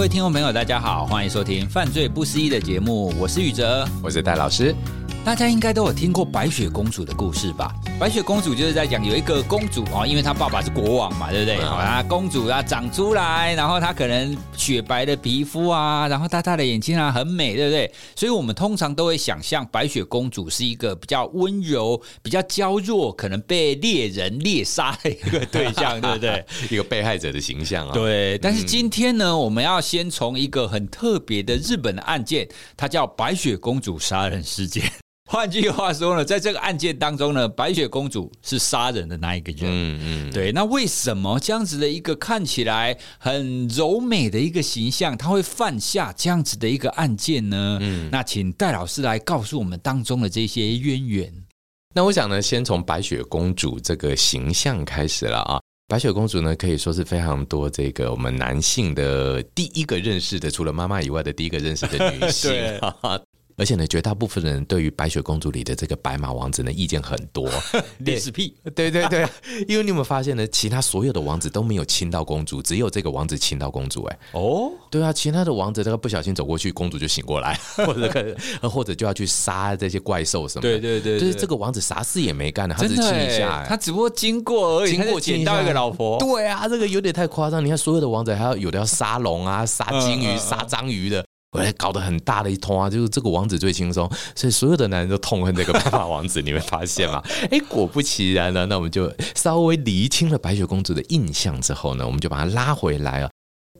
各位听众朋友，大家好，欢迎收听《犯罪不思议》的节目，我是宇哲，我是戴老师。大家应该都有听过白雪公主的故事吧？白雪公主就是在讲有一个公主哦，因为她爸爸是国王嘛，对不对？啊，公主啊长出来，然后她可能雪白的皮肤啊，然后大大的眼睛啊，很美，对不对？所以我们通常都会想象白雪公主是一个比较温柔、比较娇弱，可能被猎人猎杀的一个对象，对不对？一个被害者的形象啊。对。但是今天呢，我们要先从一个很特别的日本的案件，它叫白雪公主杀人事件。换句话说呢，在这个案件当中呢，白雪公主是杀人的那一个人。嗯嗯，对。那为什么这样子的一个看起来很柔美的一个形象，她会犯下这样子的一个案件呢？嗯，那请戴老师来告诉我们当中的这些渊源。那我想呢，先从白雪公主这个形象开始了啊。白雪公主呢，可以说是非常多这个我们男性的第一个认识的，除了妈妈以外的第一个认识的女性。对而且呢，绝大部分人对于白雪公主里的这个白马王子呢，意见很多，历史屁。对对对，因为你有没有发现呢？其他所有的王子都没有亲到公主，只有这个王子亲到公主。哎，哦，对啊，其他的王子这个不小心走过去，公主就醒过来，或者或者就要去杀这些怪兽什么的。对对对，对，就是这个王子啥事也没干呢，他只亲一下，他只不过经过而已，经过捡到一个老婆。对啊，这个有点太夸张。你看，所有的王子还要有的要杀龙啊，杀金鱼，杀章鱼的。我来搞得很大的一通啊，就是这个王子最轻松，所以所有的男人都痛恨这个白马王子，你会发现吗？哎，果不其然呢，那我们就稍微厘清了白雪公主的印象之后呢，我们就把它拉回来啊。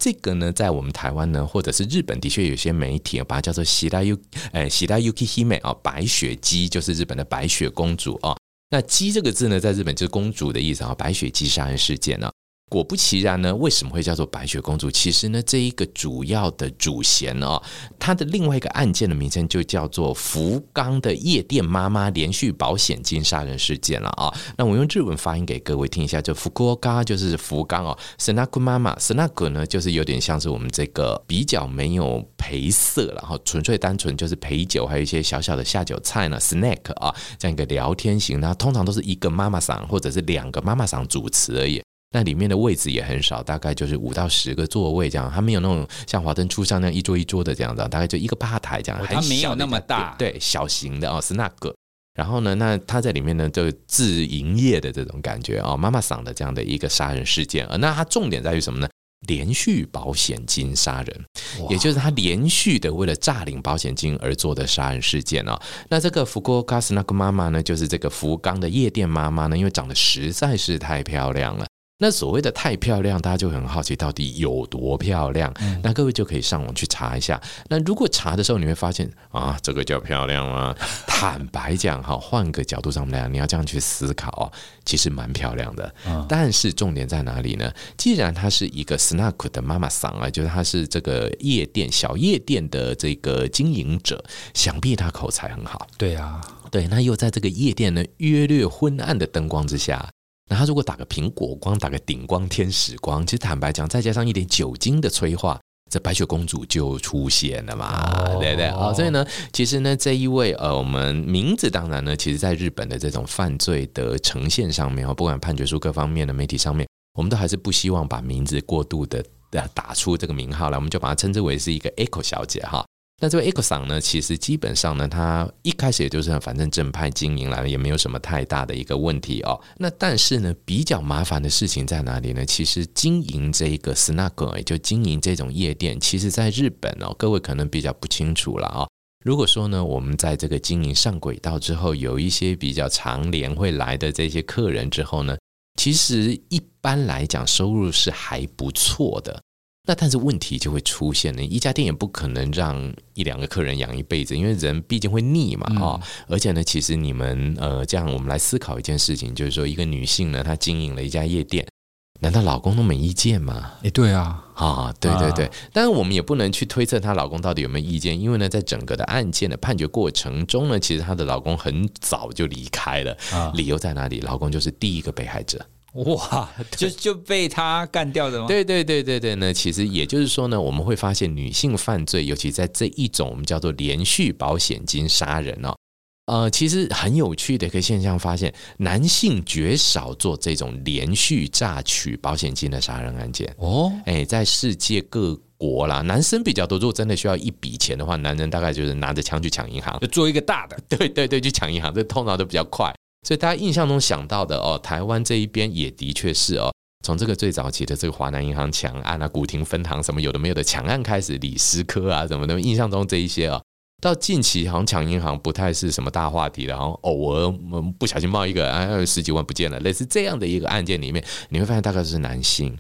这个呢，在我们台湾呢，或者是日本，的确有些媒体把它叫做喜大 U，，哎，喜大 Yuki Hime 啊，白雪姬就是日本的白雪公主啊。那姬这个字呢，在日本就是公主的意思啊，白雪姬杀人事件呢。果不其然呢，为什么会叫做白雪公主？其实呢，这一个主要的主嫌哦，它的另外一个案件的名称就叫做福冈的夜店妈妈连续保险金杀人事件了啊。那我用日文发音给各位听一下，就福冈就是福冈哦，snack 妈妈 snack 呢就是有点像是我们这个比较没有陪色，然后纯粹单纯就是陪酒，还有一些小小的下酒菜呢，snack 啊，这样一个聊天型，那通常都是一个妈妈桑或者是两个妈妈桑主持而已。那里面的位置也很少，大概就是五到十个座位这样，它没有那种像华灯初上那样一桌一桌的这样子，大概就一个吧台这样，它没有那么大，对，小型的哦，是那个。然后呢，那他在里面呢，就自营业的这种感觉哦，妈妈桑的这样的一个杀人事件，而那它重点在于什么呢？连续保险金杀人，也就是他连续的为了诈领保险金而做的杀人事件哦。那这个福冈斯那个妈妈呢，就是这个福冈的夜店妈妈呢，因为长得实在是太漂亮了。那所谓的太漂亮，大家就很好奇到底有多漂亮。那各位就可以上网去查一下。那如果查的时候，你会发现啊，这个叫漂亮吗？坦白讲，哈，换个角度上来讲，你要这样去思考，其实蛮漂亮的。但是重点在哪里呢？既然她是一个 snack 的妈妈桑啊，就是她是这个夜店小夜店的这个经营者，想必她口才很好。对啊，对，那又在这个夜店呢约略昏暗的灯光之下。那他如果打个苹果光，打个顶光天使光，其实坦白讲，再加上一点酒精的催化，这白雪公主就出现了嘛，哦、对不对？好，所以呢，其实呢，这一位呃，我们名字当然呢，其实在日本的这种犯罪的呈现上面，不管判决书各方面的媒体上面，我们都还是不希望把名字过度的打出这个名号来，我们就把它称之为是一个 Echo 小姐哈。那这位 Echo 桑呢，其实基本上呢，他一开始也就是反正正派经营来了，也没有什么太大的一个问题哦。那但是呢，比较麻烦的事情在哪里呢？其实经营这一个 snack，也就经营这种夜店，其实在日本哦，各位可能比较不清楚了啊、哦。如果说呢，我们在这个经营上轨道之后，有一些比较常连会来的这些客人之后呢，其实一般来讲收入是还不错的。那但是问题就会出现了，一家店也不可能让一两个客人养一辈子，因为人毕竟会腻嘛啊、哦！而且呢，其实你们呃这样，我们来思考一件事情，就是说一个女性呢，她经营了一家夜店，难道老公都没意见吗？诶，对啊，啊，对对对，但是我们也不能去推测她老公到底有没有意见，因为呢，在整个的案件的判决过程中呢，其实她的老公很早就离开了，理由在哪里？老公就是第一个被害者。哇，就就被他干掉的吗？对对对对对，那其实也就是说呢，我们会发现女性犯罪，尤其在这一种我们叫做连续保险金杀人哦，呃，其实很有趣的一个现象，发现男性绝少做这种连续诈取保险金的杀人案件哦，哎，在世界各国啦，男生比较多。如果真的需要一笔钱的话，男人大概就是拿着枪去抢银行，就做一个大的。对对对，去抢银行，这通常都比较快。所以大家印象中想到的哦，台湾这一边也的确是哦，从这个最早期的这个华南银行抢案啊、古亭分行什么有的没有的抢案开始，李思科啊什么的，印象中这一些哦。到近期好像抢银行不太是什么大话题了，然后偶尔我们不小心冒一个啊十几万不见了，类似这样的一个案件里面，你会发现大概是男性。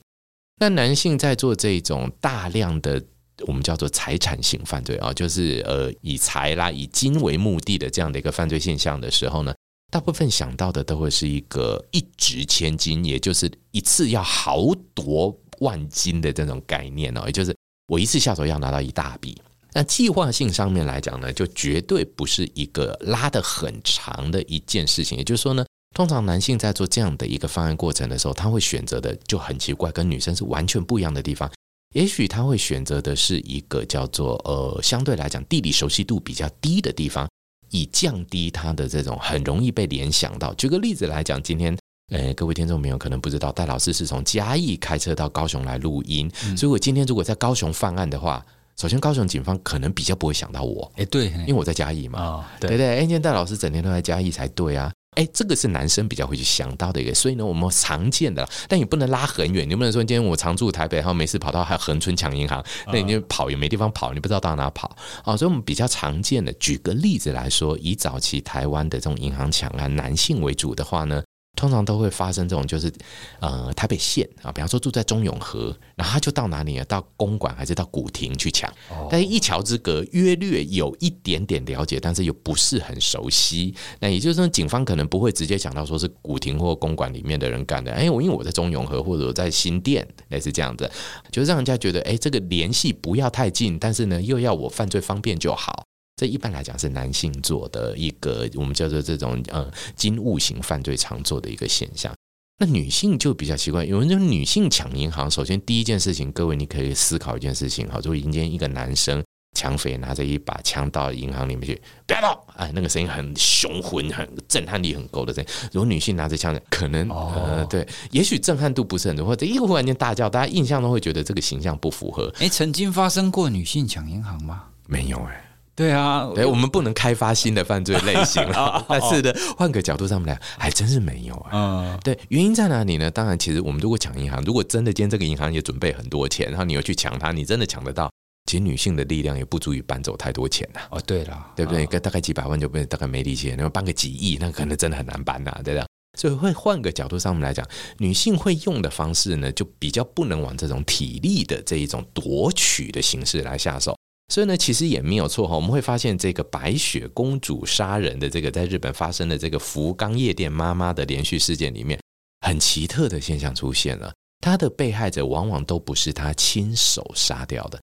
那男性在做这种大量的我们叫做财产性犯罪啊，就是呃以财啦以金为目的的这样的一个犯罪现象的时候呢，大部分想到的都会是一个一掷千金，也就是一次要豪夺万金的这种概念哦，也就是我一次下手要拿到一大笔。那计划性上面来讲呢，就绝对不是一个拉得很长的一件事情。也就是说呢，通常男性在做这样的一个方案过程的时候，他会选择的就很奇怪，跟女生是完全不一样的地方。也许他会选择的是一个叫做呃，相对来讲地理熟悉度比较低的地方，以降低他的这种很容易被联想到。举个例子来讲，今天呃，各位听众朋友可能不知道，戴老师是从嘉义开车到高雄来录音，嗯、所以我今天如果在高雄犯案的话。首先，高雄警方可能比较不会想到我，哎，对，因为我在嘉义嘛，哦、对。对，哎，今天戴老师整天都在嘉义才对啊，哎，这个是男生比较会去想到的一个，所以呢，我们常见的，但也不能拉很远，你不能说今天我常住台北，然后没事跑到还恒春抢银行，那你就跑也没地方跑，你不知道到哪跑啊，所以我们比较常见的，举个例子来说，以早期台湾的这种银行抢案，男性为主的话呢。通常都会发生这种，就是呃台北县啊，比方说住在中永和，然后他就到哪里啊？到公馆还是到古亭去抢？但是一桥之隔，约略有一点点了解，但是又不是很熟悉。那也就是说，警方可能不会直接想到说是古亭或公馆里面的人干的。哎，我因为我在中永和或者我在新店，类似这样子，就是让人家觉得哎，这个联系不要太近，但是呢又要我犯罪方便就好。这一般来讲是男性做的一个，我们叫做这种呃金物型犯罪常做的一个现象。那女性就比较奇怪，有人说女性抢银行，首先第一件事情，各位你可以思考一件事情哈，如果今天一个男生抢匪拿着一把枪到银行里面去，不要动，哎，那个声音很雄浑，很震撼力很够的声音。如果女性拿着枪，可能呃对，也许震撼度不是很多，或者一忽然间大叫，大家印象都会觉得这个形象不符合。哎，曾经发生过女性抢银行吗？没有哎。对啊，对，我们不能开发新的犯罪类型了。但是呢，换个角度上面来，还真是没有啊。嗯，对，原因在哪里呢？当然，其实我们如果抢银行，如果真的今天这个银行也准备很多钱，然后你又去抢它，你真的抢得到，其实女性的力量也不足以搬走太多钱呐。哦，对了，对不对？大概几百万就不大概没力气，那么搬个几亿，那可能真的很难搬呐，对吧？所以会换个角度上面来讲，女性会用的方式呢，就比较不能往这种体力的这一种夺取的形式来下手。所以呢，其实也没有错哈。我们会发现，这个白雪公主杀人的这个在日本发生的这个福冈夜店妈妈的连续事件里面，很奇特的现象出现了。她的被害者往往都不是她亲手杀掉的。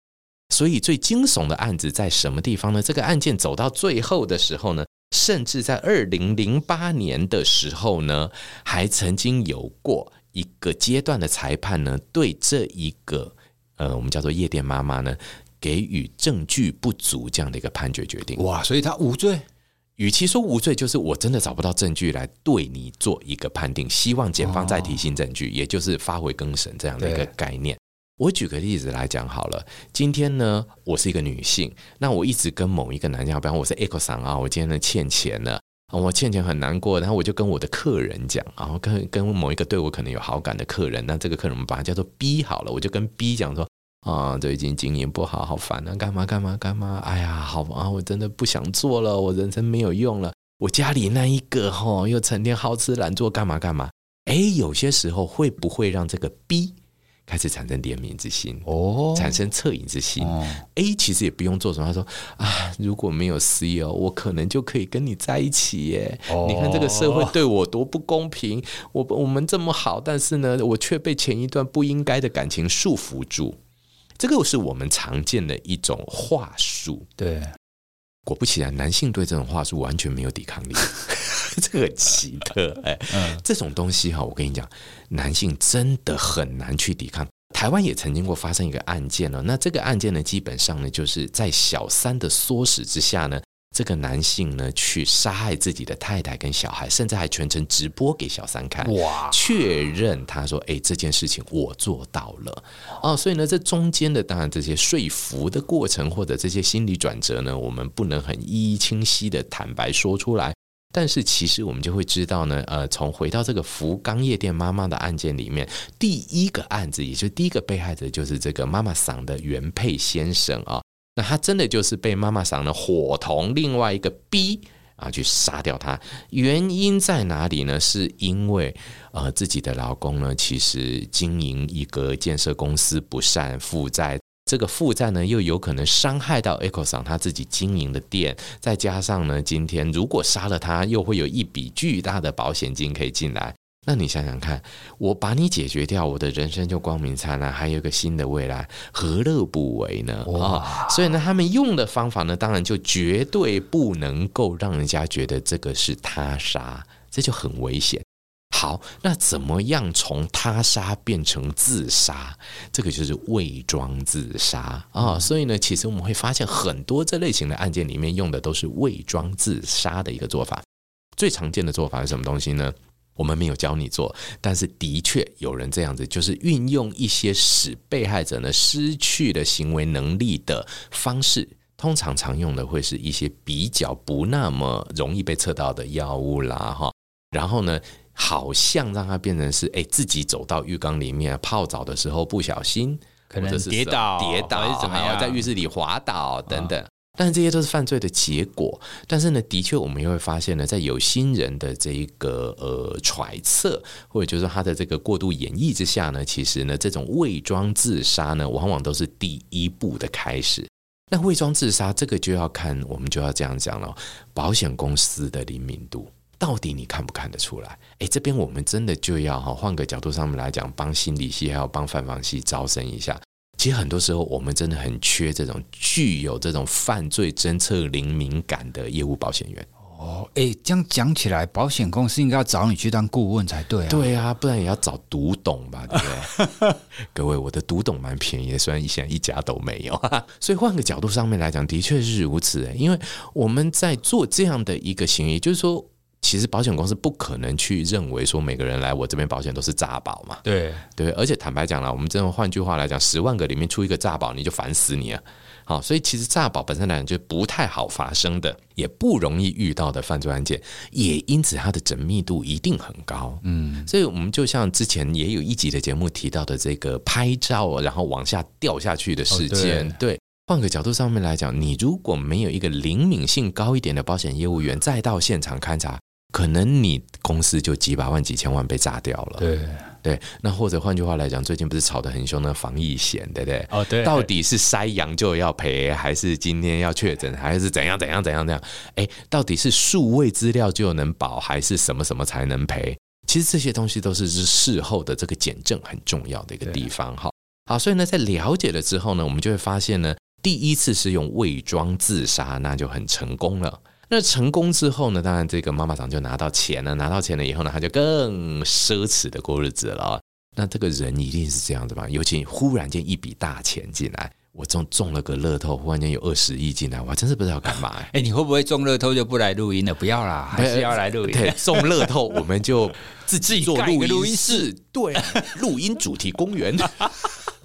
所以最惊悚的案子在什么地方呢？这个案件走到最后的时候呢，甚至在二零零八年的时候呢，还曾经有过一个阶段的裁判呢，对这一个呃，我们叫做夜店妈妈呢。给予证据不足这样的一个判决决定，哇！所以他无罪。与其说无罪，就是我真的找不到证据来对你做一个判定。希望检方再提新证据，也就是发回更审这样的一个概念。我举个例子来讲好了。今天呢，我是一个女性，那我一直跟某一个男性，比方我是 Echo 桑啊，我今天呢欠钱了，我欠钱很难过，然后我就跟我的客人讲，然后跟跟某一个对我可能有好感的客人，那这个客人我们把它叫做 B 好了，我就跟 B 讲说。啊，最近经营不好，好烦啊！干嘛干嘛干嘛？哎呀，好啊，我真的不想做了，我人生没有用了。我家里那一个吼，又成天好吃懒做，干嘛干嘛？哎，有些时候会不会让这个 B 开始产生怜悯之心？哦，产生恻隐之心。哦，A 其实也不用做什么，他说啊，如果没有 C 哦，我可能就可以跟你在一起耶。哦，你看这个社会对我多不公平，我我们这么好，但是呢，我却被前一段不应该的感情束缚住。这个是我们常见的一种话术，对。果不其然，男性对这种话术完全没有抵抗力，这个奇特 哎，嗯，这种东西哈，我跟你讲，男性真的很难去抵抗。台湾也曾经过发生一个案件了，那这个案件呢，基本上呢，就是在小三的唆使之下呢，这个男性呢，去杀害自己的太太跟小孩，甚至还全程直播给小三看，哇！确认他说：“哎，这件事情我做到了。”哦，所以呢，这中间的当然这些说服的过程或者这些心理转折呢，我们不能很一一清晰的坦白说出来。但是其实我们就会知道呢，呃，从回到这个福冈夜店妈妈的案件里面，第一个案子，也就是第一个被害者，就是这个妈妈桑的原配先生啊。那他真的就是被妈妈桑呢伙同另外一个 B 啊去杀掉他，原因在哪里呢？是因为呃自己的老公呢其实经营一个建设公司不善负债，这个负债呢又有可能伤害到 Echo 桑他自己经营的店，再加上呢今天如果杀了他，又会有一笔巨大的保险金可以进来。那你想想看，我把你解决掉，我的人生就光明灿烂，还有一个新的未来，何乐不为呢？哇！所以呢，他们用的方法呢，当然就绝对不能够让人家觉得这个是他杀，这就很危险。好，那怎么样从他杀变成自杀？这个就是伪装自杀啊、哦！所以呢，其实我们会发现很多这类型的案件里面用的都是伪装自杀的一个做法。最常见的做法是什么东西呢？我们没有教你做，但是的确有人这样子，就是运用一些使被害者呢失去了行为能力的方式，通常常用的会是一些比较不那么容易被测到的药物啦，哈，然后呢，好像让他变成是，哎，自己走到浴缸里面泡澡的时候不小心，可能跌倒，跌倒，还是怎么样，在浴室里滑倒等等。但是这些都是犯罪的结果。但是呢，的确我们也会发现呢，在有心人的这一个呃揣测，或者就是他的这个过度演绎之下呢，其实呢，这种伪装自杀呢，往往都是第一步的开始。那伪装自杀这个就要看，我们就要这样讲了，保险公司的灵敏度，到底你看不看得出来？诶，这边我们真的就要哈，换个角度上面来讲，帮心理系还有帮犯防系招生一下。其实很多时候，我们真的很缺这种具有这种犯罪侦测灵敏感的业务保险员。哦，哎，这样讲起来，保险公司应该要找你去当顾问才对啊。对啊，不然也要找读懂吧，对不对？各位，我的读懂蛮便宜的，虽然现在一家都没有。所以换个角度上面来讲，的确是如此。因为我们在做这样的一个行为，就是说。其实保险公司不可能去认为说每个人来我这边保险都是诈保嘛。对对，而且坦白讲了，我们真的换句话来讲，十万个里面出一个诈保，你就烦死你了。好，所以其实诈保本身来讲就不太好发生的，也不容易遇到的犯罪案件，也因此它的缜密度一定很高。嗯，所以我们就像之前也有一集的节目提到的这个拍照然后往下掉下去的事件，哦、对。换个角度上面来讲，你如果没有一个灵敏性高一点的保险业务员再到现场勘查。可能你公司就几百万、几千万被炸掉了。对对，那或者换句话来讲，最近不是吵得很凶的防疫险，对不对？哦，对。到底是筛阳就要赔，还是今天要确诊，还是怎样怎样怎样怎样？哎，到底是数位资料就能保，还是什么什么才能赔？其实这些东西都是是事后的这个检证很重要的一个地方。哈，好，所以呢，在了解了之后呢，我们就会发现呢，第一次是用伪装自杀，那就很成功了。那成功之后呢？当然，这个妈妈桑就拿到钱了。拿到钱了以后呢，他就更奢侈的过日子了。那这个人一定是这样子吧？尤其忽然间一笔大钱进来，我中中了个乐透，忽然间有二十亿进来，我还真是不知道干嘛。哎、欸，你会不会中乐透就不来录音了？不要啦，还是要来录音。对，中乐透我们就自己做录音室，对，录音主题公园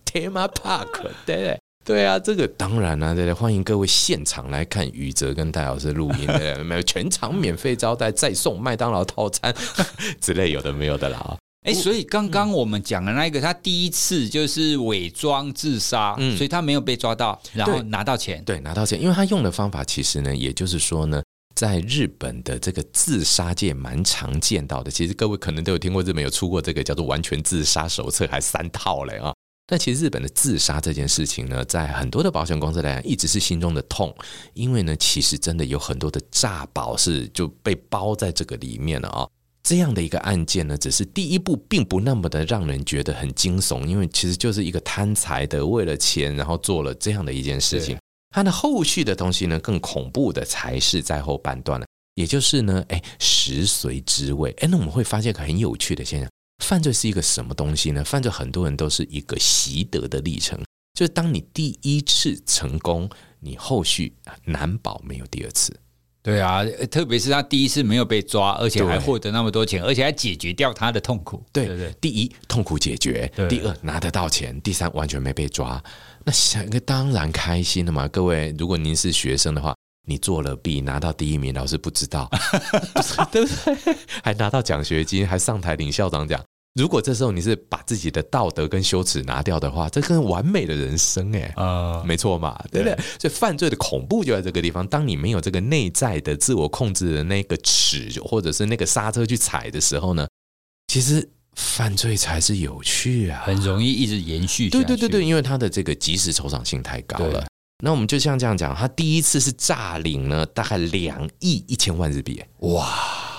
，Tema Park，对对。啊，这个当然了、啊，对对，欢迎各位现场来看宇哲跟戴老师录音 的，没有全场免费招待，再送麦当劳套餐 之类有的没有的啦。哎，所以刚刚我们讲的那个，他第一次就是伪装自杀，嗯，所以他没有被抓到，然后拿到钱，对，拿到钱，因为他用的方法其实呢，也就是说呢，在日本的这个自杀界蛮常见到的。其实各位可能都有听过，日本有出过这个叫做完全自杀手册，还三套嘞啊。但其实日本的自杀这件事情呢，在很多的保险公司来讲，一直是心中的痛，因为呢，其实真的有很多的诈保是就被包在这个里面了啊。这样的一个案件呢，只是第一步，并不那么的让人觉得很惊悚，因为其实就是一个贪财的为了钱，然后做了这样的一件事情。它的后续的东西呢，更恐怖的才是在后半段了，也就是呢，哎，食髓知味。哎，那我们会发现一个很有趣的现象。犯罪是一个什么东西呢？犯罪很多人都是一个习得的历程，就是当你第一次成功，你后续难保没有第二次。对啊，特别是他第一次没有被抓，而且还获得那么多钱，而且还解决掉他的痛苦。对对对，第一痛苦解决，第二拿得到钱，第三完全没被抓，那想一个当然开心了嘛。各位，如果您是学生的话，你作了弊拿到第一名，老师不知道，对不对？还拿到奖学金，还上台领校长奖。如果这时候你是把自己的道德跟羞耻拿掉的话，这更完美的人生哎，啊，没错嘛，对不对？所以犯罪的恐怖就在这个地方。当你没有这个内在的自我控制的那个尺，或者是那个刹车去踩的时候呢，其实犯罪才是有趣啊，很容易一直延续。对对对对，因为他的这个及时酬赏性太高了。那我们就像这样讲，他第一次是诈领呢，大概两亿一千万日币，哇！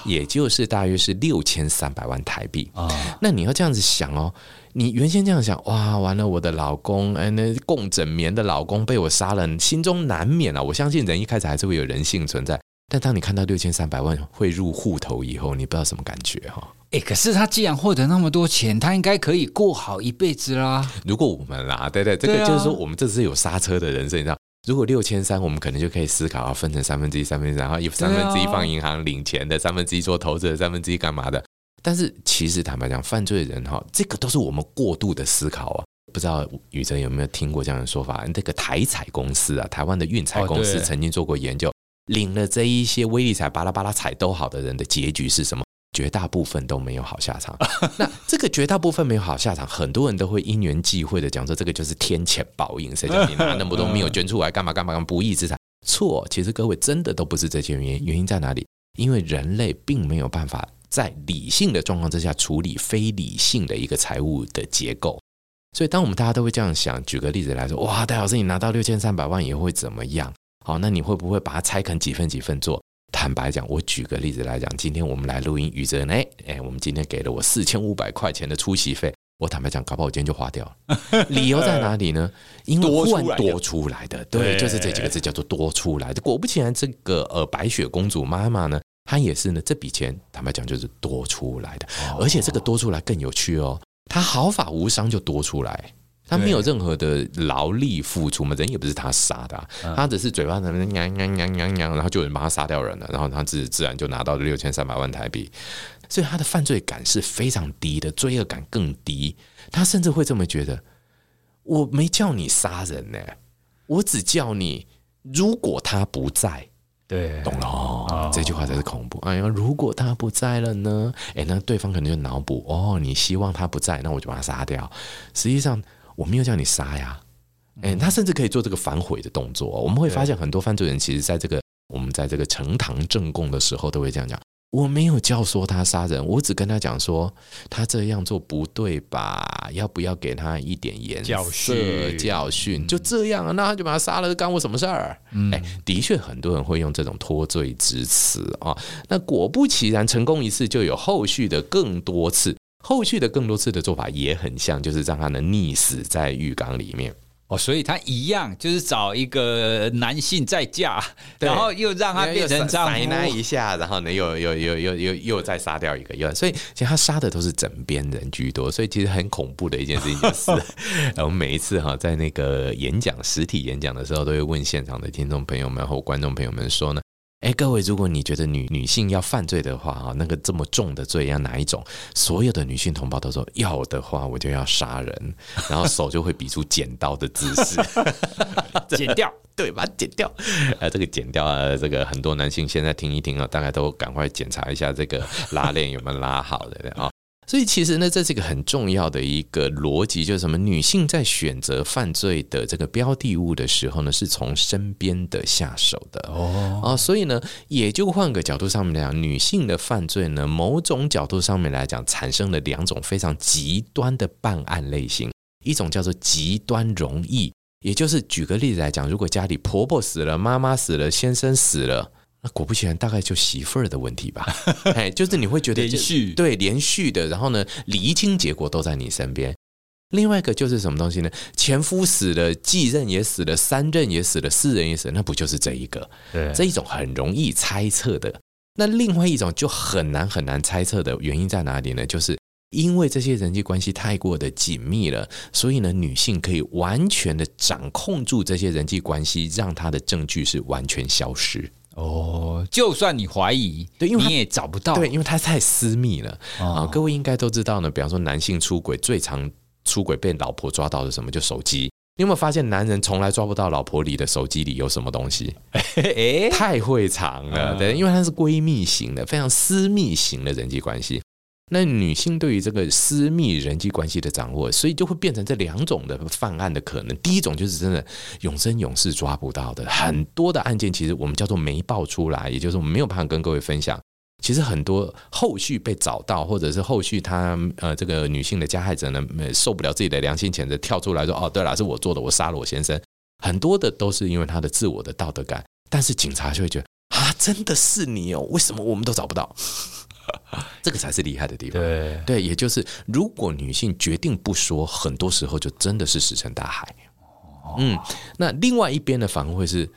也就是大约是六千三百万台币啊。那你要这样子想哦，你原先这样想，哇，完了，我的老公，哎，那共枕眠的老公被我杀了，心中难免啊。我相信人一开始还是会有人性存在，但当你看到六千三百万汇入户头以后，你不知道什么感觉哈。哎，可是他既然获得那么多钱，他应该可以过好一辈子啦。如果我们啦，对对，这个就是说，我们这是有刹车的人生，你知道。如果六千三，我们可能就可以思考，啊分成三分之一、三分之一，然后有三分之一放银行领钱的，三分之一做投资的，三分之一干嘛的？但是其实坦白讲，犯罪人哈，这个都是我们过度的思考啊。不知道宇哲有没有听过这样的说法？这个台彩公司啊，台湾的运彩公司曾经做过研究，领了这一些威力彩巴拉巴拉彩都好的人的结局是什么？绝大部分都没有好下场。那这个绝大部分没有好下场，很多人都会因缘际会的讲说，这个就是天谴报应。谁叫你拿那么多没有捐出来，干嘛干嘛干嘛不义之财？错，其实各位真的都不是这些原因。原因在哪里？因为人类并没有办法在理性的状况之下处理非理性的一个财务的结构。所以，当我们大家都会这样想，举个例子来说，哇，戴老师，你拿到六千三百万以后会怎么样？好，那你会不会把它拆成几份几份做？坦白讲，我举个例子来讲，今天我们来录音，宇哲呢？哎，我们今天给了我四千五百块钱的出席费，我坦白讲，搞不好我今天就花掉了。理由在哪里呢？因为忽然多出来的，对，就是这几个字叫做多出来的。果不其然，这个呃白雪公主妈妈呢，她也是呢，这笔钱坦白讲就是多出来的，而且这个多出来更有趣哦，她毫发无伤就多出来。他没有任何的劳力付出嘛，人也不是他杀的，啊，他只是嘴巴在那边娘娘娘娘娘，然后就有人帮他杀掉人了，然后他自自然就拿到了六千三百万台币，所以他的犯罪感是非常低的，罪恶感更低，他甚至会这么觉得：我没叫你杀人呢，我只叫你如果他不在，对，懂了哦，这句话才是恐怖。哎呀，如果他不在了呢？哎，那对方可能就脑补：哦，你希望他不在，那我就把他杀掉。实际上。我没有叫你杀呀，哎，他甚至可以做这个反悔的动作。我们会发现很多犯罪人，其实在这个我们在这个呈堂证供的时候，都会这样讲：我没有教唆他杀人，我只跟他讲说他这样做不对吧？要不要给他一点颜色教训？教训就这样啊，那他就把他杀了，干我什么事儿？哎，的确很多人会用这种脱罪之词啊。那果不其然，成功一次就有后续的更多次。后续的更多次的做法也很像，就是让他能溺死在浴缸里面。哦，所以他一样就是找一个男性再嫁，然后又让他变成丈夫奶一下，然后呢又又又又又又再杀掉一个，又所以其实他杀的都是枕边人居多，所以其实很恐怖的一件事情就是，我们每一次哈在那个演讲实体演讲的时候，都会问现场的听众朋友们或观众朋友们说呢。哎，各位，如果你觉得女女性要犯罪的话，啊，那个这么重的罪要哪一种？所有的女性同胞都说要的话，我就要杀人，然后手就会比出剪刀的姿势，剪掉，对，把它剪掉。呃，这个剪掉啊，这个很多男性现在听一听啊，大概都赶快检查一下这个拉链有没有拉好的啊。所以其实呢，这是一个很重要的一个逻辑，就是什么？女性在选择犯罪的这个标的物的时候呢，是从身边的下手的哦啊，所以呢，也就换个角度上面来讲，女性的犯罪呢，某种角度上面来讲，产生了两种非常极端的办案类型，一种叫做极端容易，也就是举个例子来讲，如果家里婆婆死了，妈妈死了，先生死了。那果不其然，大概就媳妇儿的问题吧。哎，就是你会觉得连续对连续的，然后呢，厘清结果都在你身边。另外一个就是什么东西呢？前夫死了，继任也死了，三任也死了，四任也死了，那不就是这一个？对，这一种很容易猜测的。那另外一种就很难很难猜测的原因在哪里呢？就是因为这些人际关系太过的紧密了，所以呢，女性可以完全的掌控住这些人际关系，让她的证据是完全消失。哦，就算你怀疑，对，因为你也找不到，对，因为它太私密了啊、哦呃。各位应该都知道呢，比方说男性出轨最常出轨被老婆抓到的什么？就手机。你有没有发现，男人从来抓不到老婆里的手机里有什么东西？哎，太会藏了，对，因为它是闺蜜型的，非常私密型的人际关系。那女性对于这个私密人际关系的掌握，所以就会变成这两种的犯案的可能。第一种就是真的永生永世抓不到的，很多的案件其实我们叫做没爆出来，也就是我们没有办法跟各位分享。其实很多后续被找到，或者是后续他呃这个女性的加害者呢，受不了自己的良心谴责，跳出来说：“哦，对了，是我做的，我杀了我先生。”很多的都是因为他的自我的道德感，但是警察就会觉得啊，真的是你哦，为什么我们都找不到？这个才是厉害的地方。对对，也就是如果女性决定不说，很多时候就真的是石沉大海。嗯，那另外一边呢，反而会是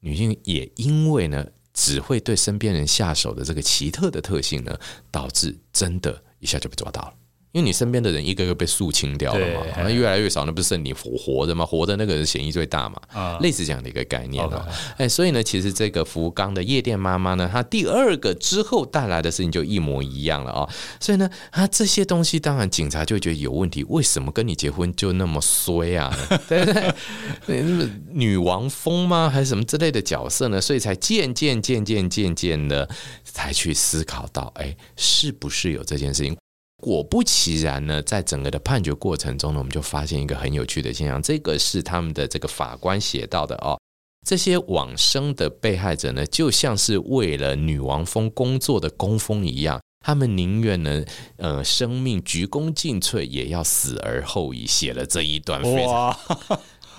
女性也因为呢。只会对身边人下手的这个奇特的特性呢，导致真的一下就被抓到了。因为你身边的人一个个被肃清掉了嘛，那越来越少，那不是剩你活活的吗？活的那个人嫌疑最大嘛，啊类似这样的一个概念哦。哎，所以呢，其实这个福冈的夜店妈妈呢，她第二个之后带来的事情就一模一样了哦。所以呢，她这些东西当然警察就会觉得有问题，为什么跟你结婚就那么衰啊？对 不对？女王风吗？还是什么之类的角色呢？所以才渐渐渐渐渐渐的才去思考到，哎，是不是有这件事情？果不其然呢，在整个的判决过程中呢，我们就发现一个很有趣的现象。这个是他们的这个法官写到的哦。这些往生的被害者呢，就像是为了女王蜂工作的工蜂一样，他们宁愿呢，呃，生命鞠躬尽瘁，也要死而后已。写了这一段非常。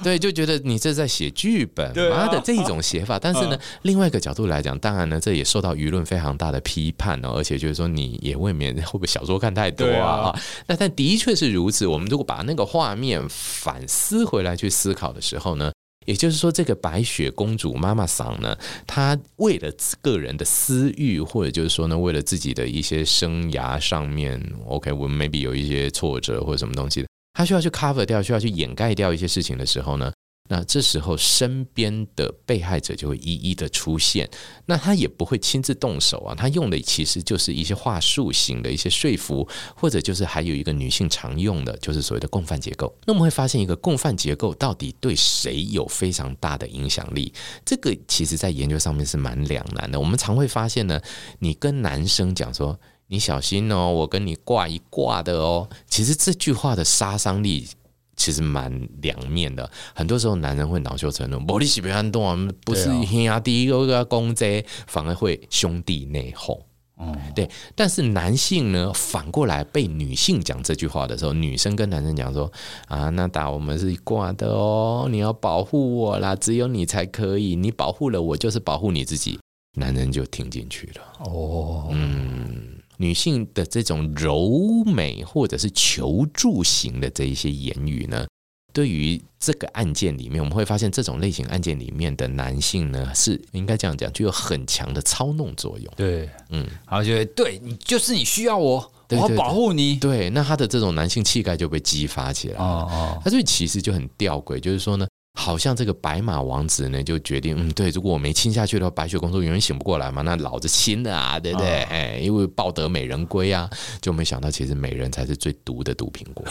对，就觉得你这在写剧本，妈的这一种写法。但是呢，另外一个角度来讲，当然呢，这也受到舆论非常大的批判哦。而且就是说，你也未免会不会小说看太多啊？那但的确是如此。我们如果把那个画面反思回来去思考的时候呢，也就是说，这个白雪公主妈妈桑呢，她为了个人的私欲，或者就是说呢，为了自己的一些生涯上面，OK，我们 maybe 有一些挫折或者什么东西的。他需要去 cover 掉，需要去掩盖掉一些事情的时候呢，那这时候身边的被害者就会一一的出现。那他也不会亲自动手啊，他用的其实就是一些话术型的一些说服，或者就是还有一个女性常用的，就是所谓的共犯结构。那我们会发现，一个共犯结构到底对谁有非常大的影响力？这个其实在研究上面是蛮两难的。我们常会发现呢，你跟男生讲说。你小心哦，我跟你挂一挂的哦。其实这句话的杀伤力其实蛮两面的。很多时候男人会恼羞成怒，玻璃洗别安动，不是兄弟一个个公贼，反而会兄弟内讧。嗯，对。但是男性呢，反过来被女性讲这句话的时候，女生跟男生讲说啊，那打我们是一挂的哦，你要保护我啦，只有你才可以，你保护了我就是保护你自己。男人就听进去了。哦，嗯。女性的这种柔美或者是求助型的这一些言语呢，对于这个案件里面，我们会发现这种类型案件里面的男性呢，是应该这样讲，具有很强的操弄作用。对，嗯，然后就会对你就是你需要我，我要保护你。对，那他的这种男性气概就被激发起来了。哦哦，他所以其实就很吊诡，就是说呢。好像这个白马王子呢，就决定，嗯，对，如果我没亲下去的话，白雪公主永远醒不过来嘛，那老子亲了啊，对不对？哎、哦，因为抱得美人归啊，就没想到其实美人才是最毒的毒苹果。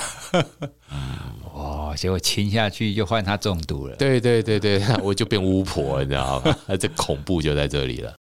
嗯，哇，结果亲下去就换她中毒了。对对对对，我就变巫婆，你知道吗？这恐怖就在这里了。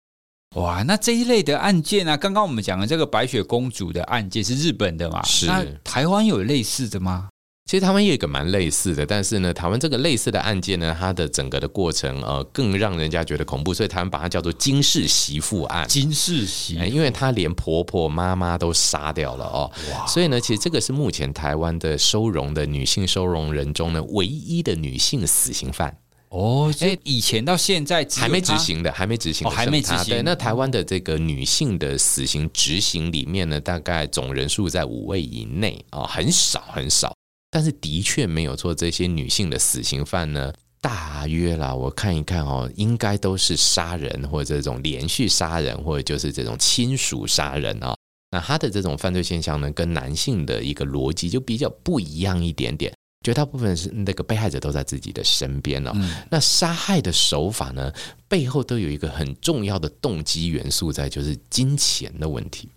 哇，那这一类的案件啊，刚刚我们讲的这个白雪公主的案件是日本的嘛？是。那台湾有类似的吗？其实台湾也有一个蛮类似的，但是呢，台湾这个类似的案件呢，它的整个的过程呃，更让人家觉得恐怖，所以台湾把它叫做金氏媳妇案。金氏媳妇，因为她连婆婆妈妈都杀掉了哦。哇！所以呢，其实这个是目前台湾的收容的女性收容人中呢，唯一的女性死刑犯。哦，所以以前到现在还没执行的，还没执行的，哦，还没执行。对，那台湾的这个女性的死刑执行里面呢，大概总人数在五位以内啊，哦，很少很少。但是的确没有做，这些女性的死刑犯呢，大约啦，我看一看哦，应该都是杀人或者这种连续杀人，或者就是这种亲属杀人啊。那他的这种犯罪现象呢，跟男性的一个逻辑就比较不一样一点点。绝大部分是那个被害者都在自己的身边哦。嗯、那杀害的手法呢，背后都有一个很重要的动机元素在，就是金钱的问题。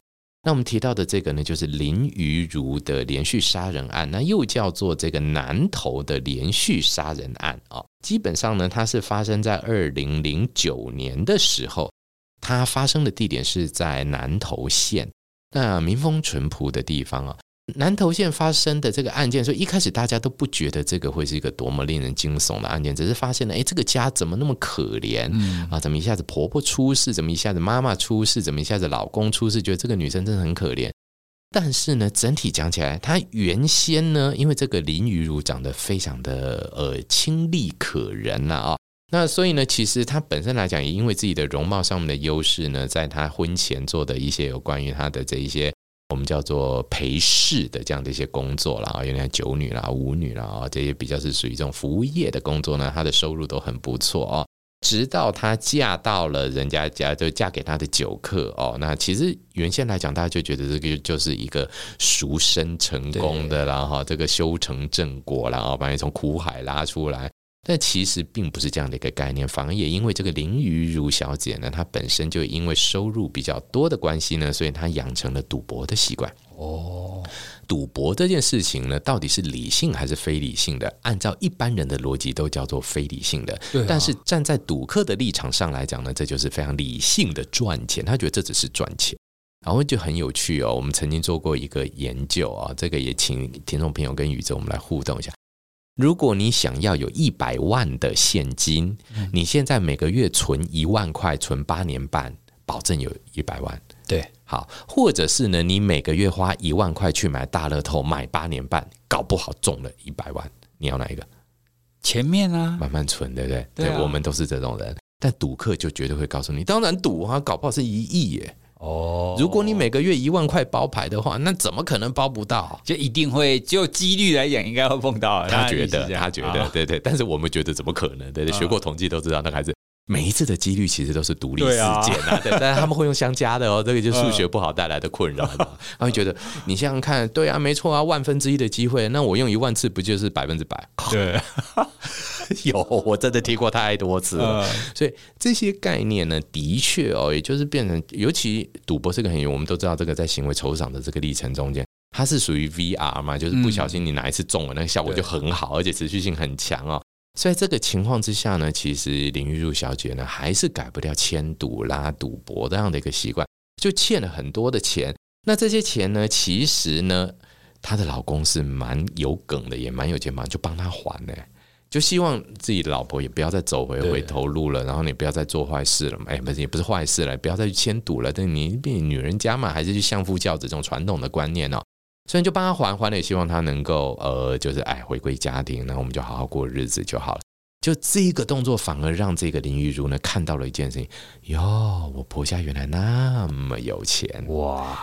那我们提到的这个呢，就是林于如的连续杀人案，那又叫做这个南投的连续杀人案啊。基本上呢，它是发生在二零零九年的时候，它发生的地点是在南投县，那民风淳朴的地方啊。南投县发生的这个案件，所以一开始大家都不觉得这个会是一个多么令人惊悚的案件，只是发现了，哎，这个家怎么那么可怜、嗯、啊？怎么一下子婆婆出事？怎么一下子妈妈出事？怎么一下子老公出事？觉得这个女生真的很可怜。但是呢，整体讲起来，她原先呢，因为这个林雨如长得非常的呃清丽可人呐啊，那所以呢，其实她本身来讲，也因为自己的容貌上面的优势呢，在她婚前做的一些有关于她的这一些。我们叫做陪侍的这样的一些工作啦，啊有点酒女啦、舞女啦啊，这些比较是属于这种服务业的工作呢，她的收入都很不错哦。直到她嫁到了人家家，就嫁给他的酒客哦。那其实原先来讲，大家就觉得这个就是一个赎身成功的啦哈，这个修成正果然后把你从苦海拉出来。但其实并不是这样的一个概念，反而也因为这个林于如小姐呢，她本身就因为收入比较多的关系呢，所以她养成了赌博的习惯。哦，赌博这件事情呢，到底是理性还是非理性的？按照一般人的逻辑，都叫做非理性的。对啊。但是站在赌客的立场上来讲呢，这就是非常理性的赚钱。他觉得这只是赚钱，然后就很有趣哦。我们曾经做过一个研究啊，这个也请听众朋友跟宇哲我们来互动一下。如果你想要有一百万的现金，你现在每个月存一万块，存八年半，保证有一百万。对，好，或者是呢，你每个月花一万块去买大乐透，买八年半，搞不好中了一百万，你要哪一个？前面啊，慢慢存，对不对？对啊，对，我们都是这种人，但赌客就绝对会告诉你，当然赌啊，搞不好是一亿耶。哦，如果你每个月一万块包牌的话，那怎么可能包不到？就一定会，就几率来讲，应该会碰到。他觉得，他觉得，对对。但是我们觉得怎么可能？对对，学过统计都知道，那还是每一次的几率其实都是独立事件啊。对，但是他们会用相加的哦，这个就数学不好带来的困扰。他会觉得，你想想看，对啊，没错啊，万分之一的机会，那我用一万次不就是百分之百？对。有，我真的听过太多次了，所以这些概念呢，的确哦，也就是变成，尤其赌博这个很，我们都知道，这个在行为酬赏的这个历程中间，它是属于 VR 嘛，就是不小心你哪一次中了，那个效果就很好，而且持续性很强哦。所以这个情况之下呢，其实林玉茹小姐呢，还是改不掉签赌啦、赌博这样的一个习惯，就欠了很多的钱。那这些钱呢，其实呢，她的老公是蛮有梗的，也蛮有钱嘛，就帮她还呢。就希望自己的老婆也不要再走回回头路了，然后你不要再做坏事了嘛。哎，不是，也不是坏事了，不要再去签赌了。但你毕竟女人家嘛，还是去相夫教子这种传统的观念哦。所以就帮他还，还了也希望他能够呃，就是哎回归家庭，然后我们就好好过日子就好了。就这个动作，反而让这个林玉如呢看到了一件事情：哟，我婆家原来那么有钱哇，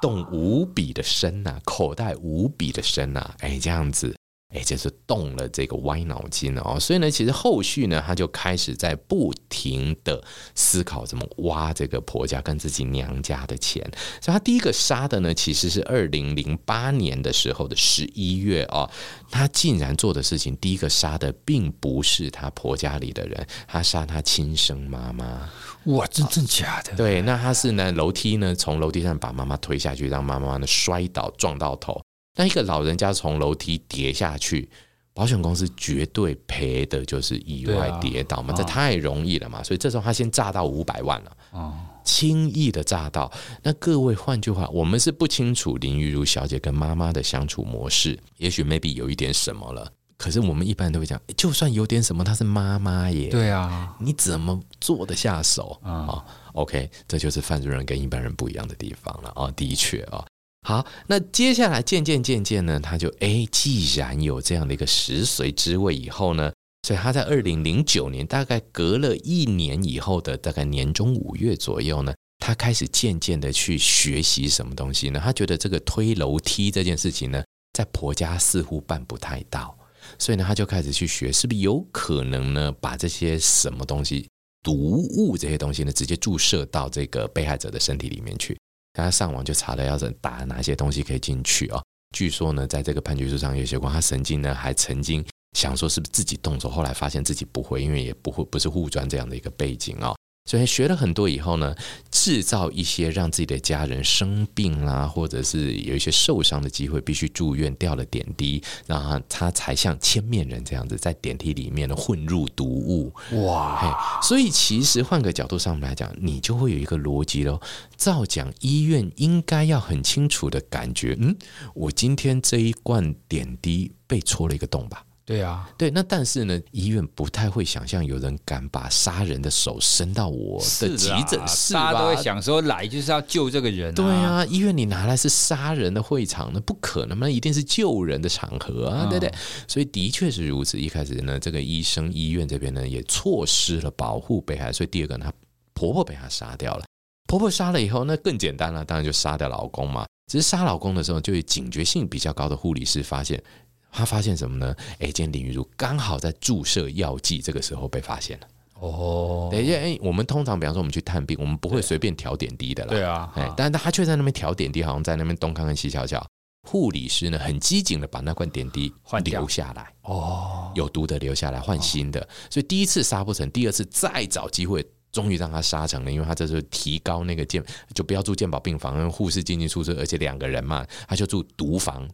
洞无比的深呐、啊，口袋无比的深呐、啊，哎，这样子。哎，这是动了这个歪脑筋哦，所以呢，其实后续呢，他就开始在不停的思考怎么挖这个婆家跟自己娘家的钱。所以，他第一个杀的呢，其实是二零零八年的时候的十一月哦，他竟然做的事情，第一个杀的并不是他婆家里的人，他杀他亲生妈妈。哇，真正假的？对，那他是呢，楼梯呢，从楼梯上把妈妈推下去，让妈妈呢摔倒，撞到头。那一个老人家从楼梯跌下去，保险公司绝对赔的就是意外跌倒嘛，啊、这太容易了嘛，所以这时候他先炸到五百万了，哦，轻易的炸到。那各位，换句话，我们是不清楚林玉如小姐跟妈妈的相处模式，也许 maybe 有一点什么了，可是我们一般人都会讲，就算有点什么，她是妈妈耶，对啊，你怎么做得下手啊、嗯哦？OK，这就是犯罪人跟一般人不一样的地方了啊、哦，的确啊。哦好，那接下来渐渐渐渐呢，他就哎，既然有这样的一个食髓之味以后呢，所以他在二零零九年，大概隔了一年以后的大概年中五月左右呢，他开始渐渐的去学习什么东西呢？他觉得这个推楼梯这件事情呢，在婆家似乎办不太到，所以呢，他就开始去学，是不是有可能呢，把这些什么东西毒物这些东西呢，直接注射到这个被害者的身体里面去？他上网就查了，要是打哪些东西可以进去哦。据说呢，在这个判决书上有写过，他曾经呢还曾经想说是不是自己动手，后来发现自己不会，因为也不会不是护专这样的一个背景哦。所以学了很多以后呢，制造一些让自己的家人生病啦，或者是有一些受伤的机会，必须住院掉了点滴，然后他才像千面人这样子在电梯里面呢混入毒物。哇！所以其实换个角度上来讲，你就会有一个逻辑喽。照讲，医院应该要很清楚的感觉，嗯，我今天这一罐点滴被戳了一个洞吧。对啊，对，那但是呢，医院不太会想象有人敢把杀人的手伸到我的急诊室吧？大家都会想说，来就是要救这个人啊。对啊，医院你拿来是杀人的会场，那不可能，那一定是救人的场合啊，嗯、对不对？所以的确是如此。一开始呢，这个医生医院这边呢，也错失了保护被害。所以第二个呢，她婆婆被她杀掉了。婆婆杀了以后，那更简单了，当然就杀掉老公嘛。只是杀老公的时候，就有警觉性比较高的护理师发现。他发现什么呢？哎，今天林玉如刚好在注射药剂，这个时候被发现了。哦，等一下，哎，我们通常比方说我们去探病，我们不会随便调点滴的啦。对啊，哎，但是他却在那边调点滴，好像在那边东看看西瞧瞧。护理师呢，很机警的把那罐点滴换留下来。哦，有毒的留下来，换新的。所以第一次杀不成，第二次再找机会，终于让他杀成了。因为他这时候提高那个健，就不要住健保病房，护士进进出出，而且两个人嘛，他就住独房。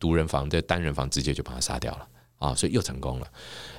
独人房的单人房直接就把他杀掉了啊，所以又成功了。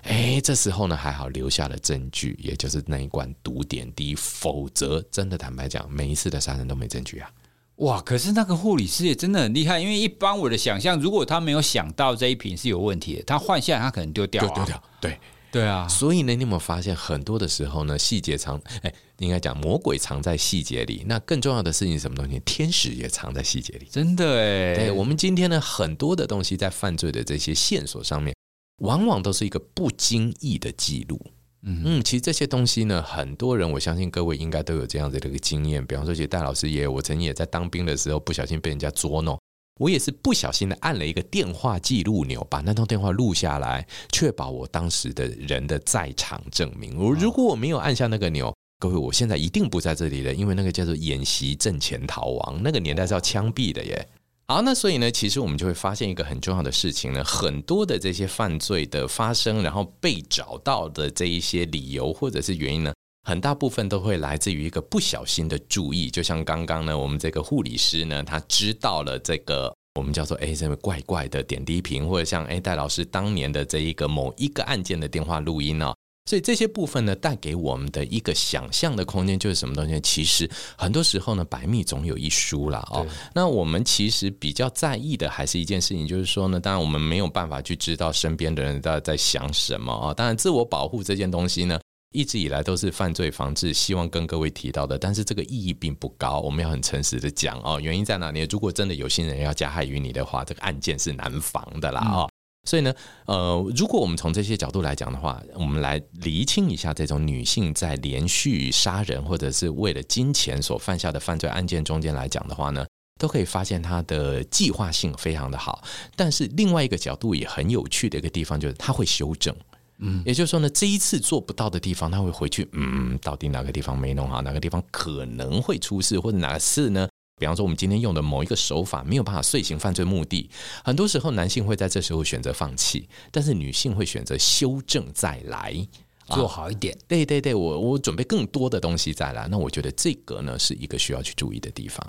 哎，这时候呢还好留下了证据，也就是那一罐毒点滴，否则真的坦白讲，每一次的杀人都没证据啊。哇，可是那个护理师也真的很厉害，因为一般我的想象，如果他没有想到这一瓶是有问题的，他换下来他可能丢掉，丢掉，对。对啊，所以呢，你有没有发现很多的时候呢，细节藏，哎，应该讲魔鬼藏在细节里。那更重要的事情是什么东西？天使也藏在细节里。真的哎，对，我们今天呢，很多的东西在犯罪的这些线索上面，往往都是一个不经意的记录。嗯嗯，其实这些东西呢，很多人我相信各位应该都有这样子的一个经验。比方说，其实戴老师也有，我曾经也在当兵的时候不小心被人家捉弄。我也是不小心的按了一个电话记录钮，把那通电话录下来，确保我当时的人的在场证明。我如果我没有按下那个钮，各位，我现在一定不在这里了，因为那个叫做演习阵前逃亡，那个年代是要枪毙的耶。好，那所以呢，其实我们就会发现一个很重要的事情呢，很多的这些犯罪的发生，然后被找到的这一些理由或者是原因呢，很大部分都会来自于一个不小心的注意，就像刚刚呢，我们这个护理师呢，他知道了这个我们叫做哎，这个怪怪的点滴瓶，或者像哎戴老师当年的这一个某一个案件的电话录音哦，所以这些部分呢，带给我们的一个想象的空间就是什么东西？其实很多时候呢，百密总有一疏啦哦。那我们其实比较在意的还是一件事情，就是说呢，当然我们没有办法去知道身边的人到底在想什么啊。当然，自我保护这件东西呢。一直以来都是犯罪防治，希望跟各位提到的，但是这个意义并不高。我们要很诚实的讲哦，原因在哪里？如果真的有心人要加害于你的话，这个案件是难防的啦哦。嗯、所以呢，呃，如果我们从这些角度来讲的话，我们来厘清一下这种女性在连续杀人或者是为了金钱所犯下的犯罪案件中间来讲的话呢，都可以发现她的计划性非常的好。但是另外一个角度也很有趣的一个地方就是，她会修正。嗯，也就是说呢，这一次做不到的地方，他会回去，嗯，到底哪个地方没弄好，哪个地方可能会出事，或者哪事呢？比方说，我们今天用的某一个手法没有办法遂行犯罪目的，很多时候男性会在这时候选择放弃，但是女性会选择修正再来，做好一点。啊，对对对，我我准备更多的东西再来。那我觉得这个呢，是一个需要去注意的地方。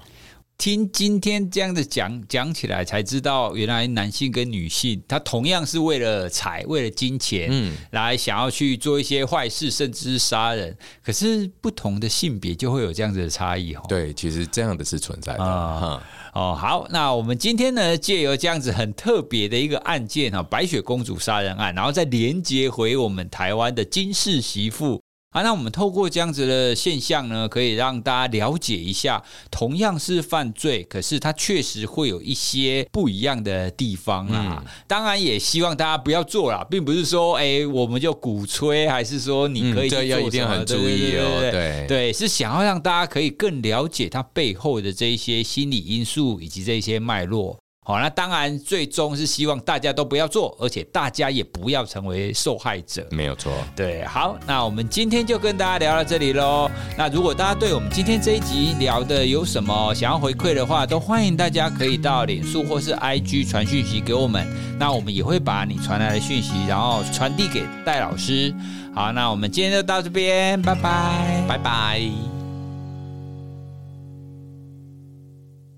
听今天这样子讲讲起来，才知道原来男性跟女性，他同样是为了财、为了金钱，嗯，来想要去做一些坏事，甚至是杀人。可是不同的性别就会有这样子的差异哦。对，其实这样的是存在的。哦，哦，好，那我们今天呢，借由这样子很特别的一个案件哈，白雪公主杀人案，然后再连接回我们台湾的金氏媳妇。啊，那我们透过这样子的现象呢，可以让大家了解一下，同样是犯罪，可是它确实会有一些不一样的地方啊。嗯、当然，也希望大家不要做啦，并不是说，哎、欸，我们就鼓吹，还是说你可以做、嗯、这要一定很注意哦。对对，对，对，是想要让大家可以更了解它背后的这一些心理因素以及这一些脉络。好，那当然最终是希望大家都不要做，而且大家也不要成为受害者。没有错。对，好，那我们今天就跟大家聊到这里喽。那如果大家对我们今天这一集聊的有什么想要回馈的话，都欢迎大家可以到脸书或是 IG 传讯息给我们，那我们也会把你传来的讯息，然后传递给戴老师。好，那我们今天就到这边，拜拜，拜拜。